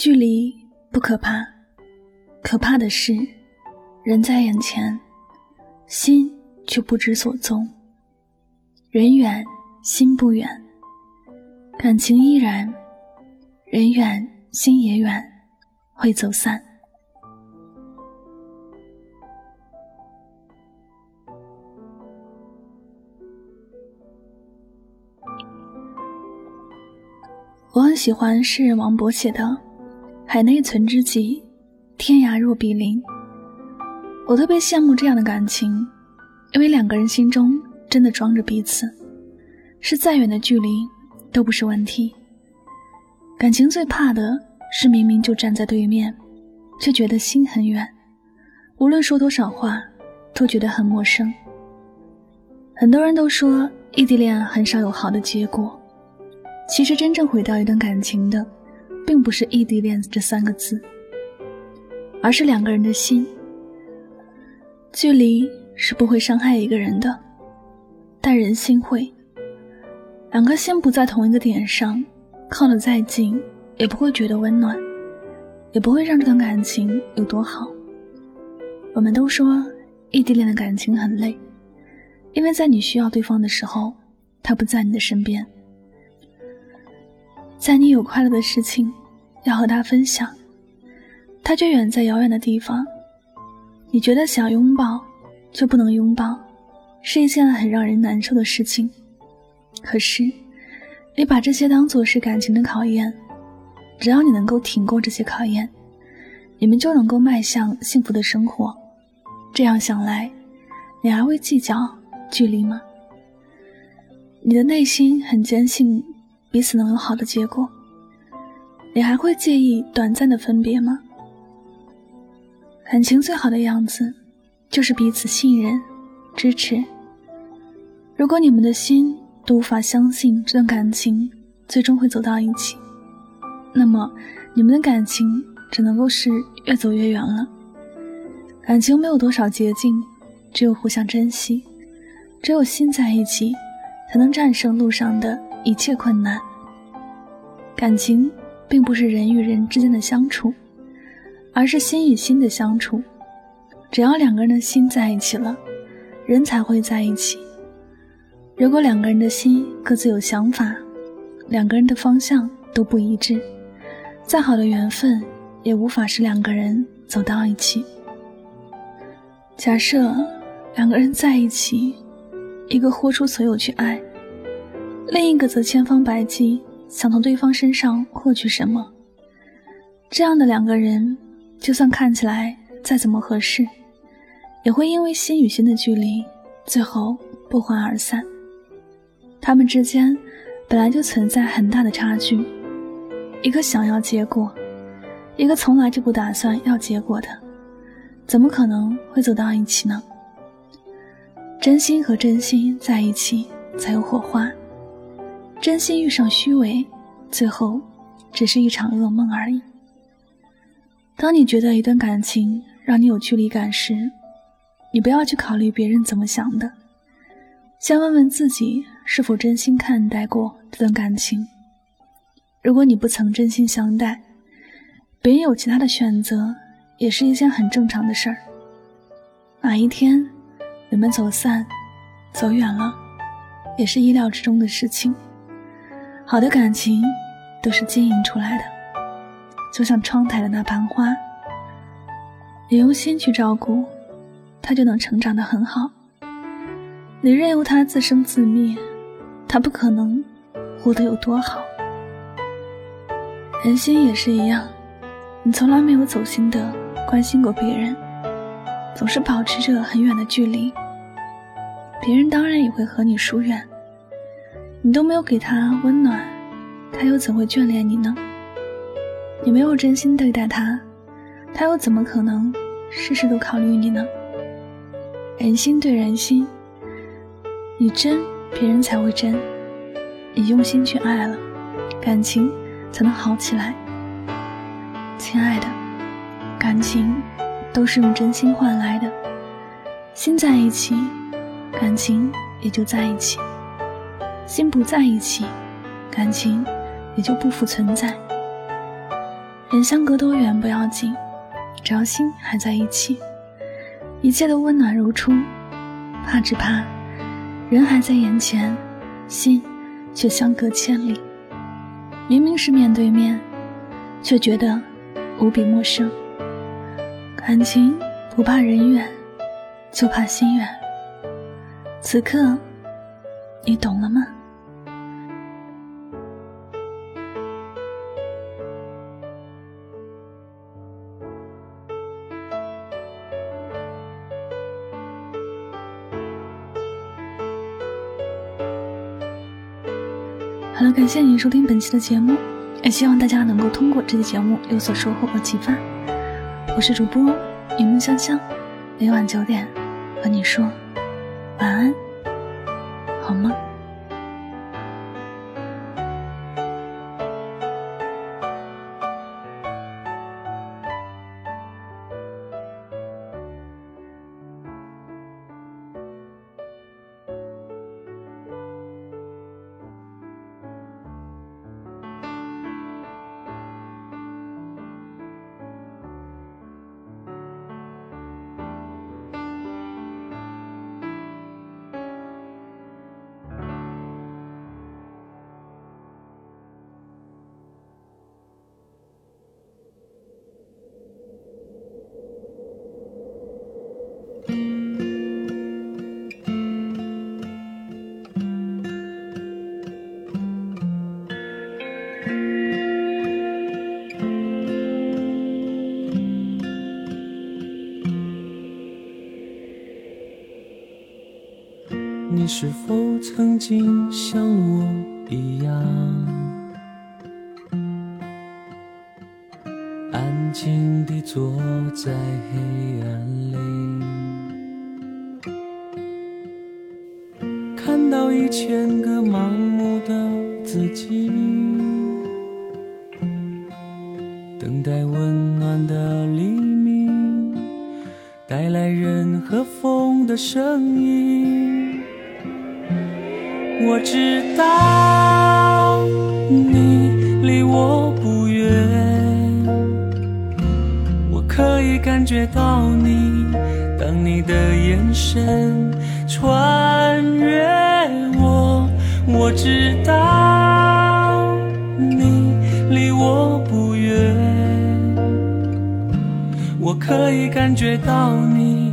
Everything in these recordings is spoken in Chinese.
距离不可怕，可怕的是人在眼前，心却不知所踪。人远心不远，感情依然，人远心也远，会走散。我很喜欢诗人王勃写的。海内存知己，天涯若比邻。我特别羡慕这样的感情，因为两个人心中真的装着彼此，是再远的距离都不是问题。感情最怕的是明明就站在对面，却觉得心很远，无论说多少话，都觉得很陌生。很多人都说异地恋很少有好的结果，其实真正毁掉一段感情的。并不是异地恋这三个字，而是两个人的心。距离是不会伤害一个人的，但人心会。两颗心不在同一个点上，靠得再近，也不会觉得温暖，也不会让这段感情有多好。我们都说异地恋的感情很累，因为在你需要对方的时候，他不在你的身边，在你有快乐的事情。要和他分享，他却远在遥远的地方。你觉得想拥抱，却不能拥抱，是一件很让人难受的事情。可是，你把这些当做是感情的考验，只要你能够挺过这些考验，你们就能够迈向幸福的生活。这样想来，你还会计较距离吗？你的内心很坚信彼此能有好的结果。你还会介意短暂的分别吗？感情最好的样子，就是彼此信任、支持。如果你们的心都无法相信这段感情最终会走到一起，那么你们的感情只能够是越走越远了。感情没有多少捷径，只有互相珍惜，只有心在一起，才能战胜路上的一切困难。感情。并不是人与人之间的相处，而是心与心的相处。只要两个人的心在一起了，人才会在一起。如果两个人的心各自有想法，两个人的方向都不一致，再好的缘分也无法使两个人走到一起。假设两个人在一起，一个豁出所有去爱，另一个则千方百计。想从对方身上获取什么？这样的两个人，就算看起来再怎么合适，也会因为心与心的距离，最后不欢而散。他们之间本来就存在很大的差距，一个想要结果，一个从来就不打算要结果的，怎么可能会走到一起呢？真心和真心在一起，才有火花。真心遇上虚伪，最后只是一场噩梦而已。当你觉得一段感情让你有距离感时，你不要去考虑别人怎么想的，先问问自己是否真心看待过这段感情。如果你不曾真心相待，别人有其他的选择，也是一件很正常的事儿。哪一天你们走散、走远了，也是意料之中的事情。好的感情都是经营出来的，就像窗台的那盆花，你用心去照顾，它就能成长得很好。你任由它自生自灭，它不可能活得有多好。人心也是一样，你从来没有走心的关心过别人，总是保持着很远的距离，别人当然也会和你疏远。你都没有给他温暖，他又怎会眷恋你呢？你没有真心对待他，他又怎么可能事事都考虑你呢？人心对人心，你真，别人才会真；你用心去爱了，感情才能好起来。亲爱的，感情都是用真心换来的，心在一起，感情也就在一起。心不在一起，感情也就不复存在。人相隔多远不要紧，只要心还在一起，一切都温暖如初。怕只怕人还在眼前，心却相隔千里。明明是面对面，却觉得无比陌生。感情不怕人远，就怕心远。此刻，你懂了吗？好了，感谢您收听本期的节目，也希望大家能够通过这期节目有所收获和启发。我是主播云梦香香，每晚九点和你说晚安，好吗？是否曾经像我一样，安静地坐在黑暗里，看到一千个盲目的自己，等待温暖的黎明，带来人和风的声音。我知道你离我不远，我可以感觉到你，当你的眼神穿越我。我知道你离我不远，我可以感觉到你，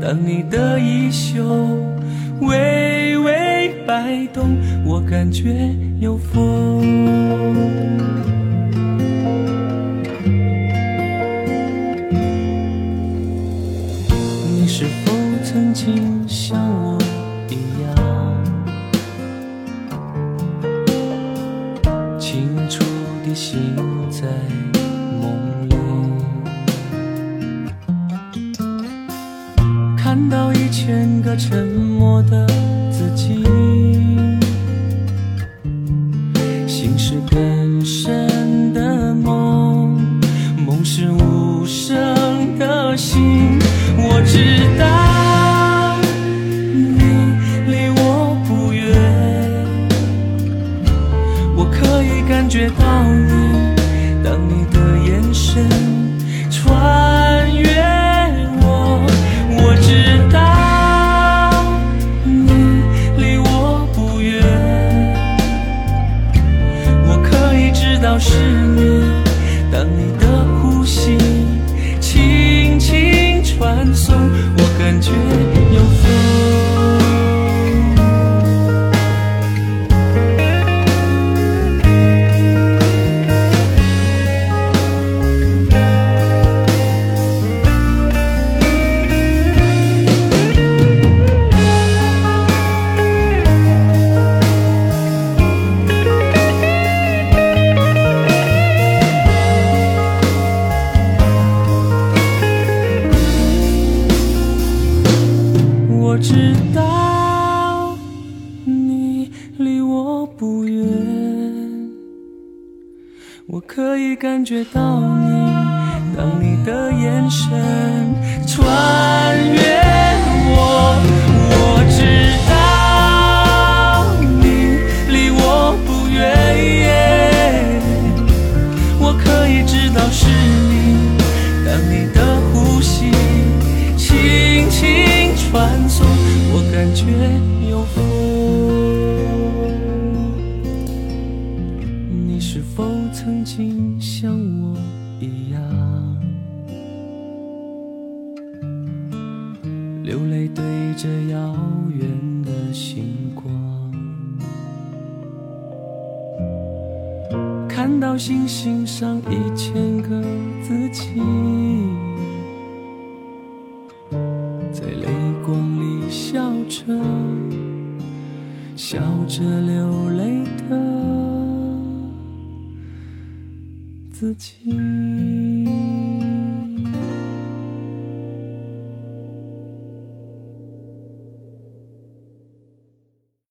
当你的衣袖微微。摆动，我感觉有风。你是否曾经像我一样，清楚地醒在梦里，看到一千个沉感觉到你，当你的眼神穿你是否曾经像我一样，流泪对着遥远的星光，看到星星上一千个自己。在泪光里笑着，笑着流泪的自己。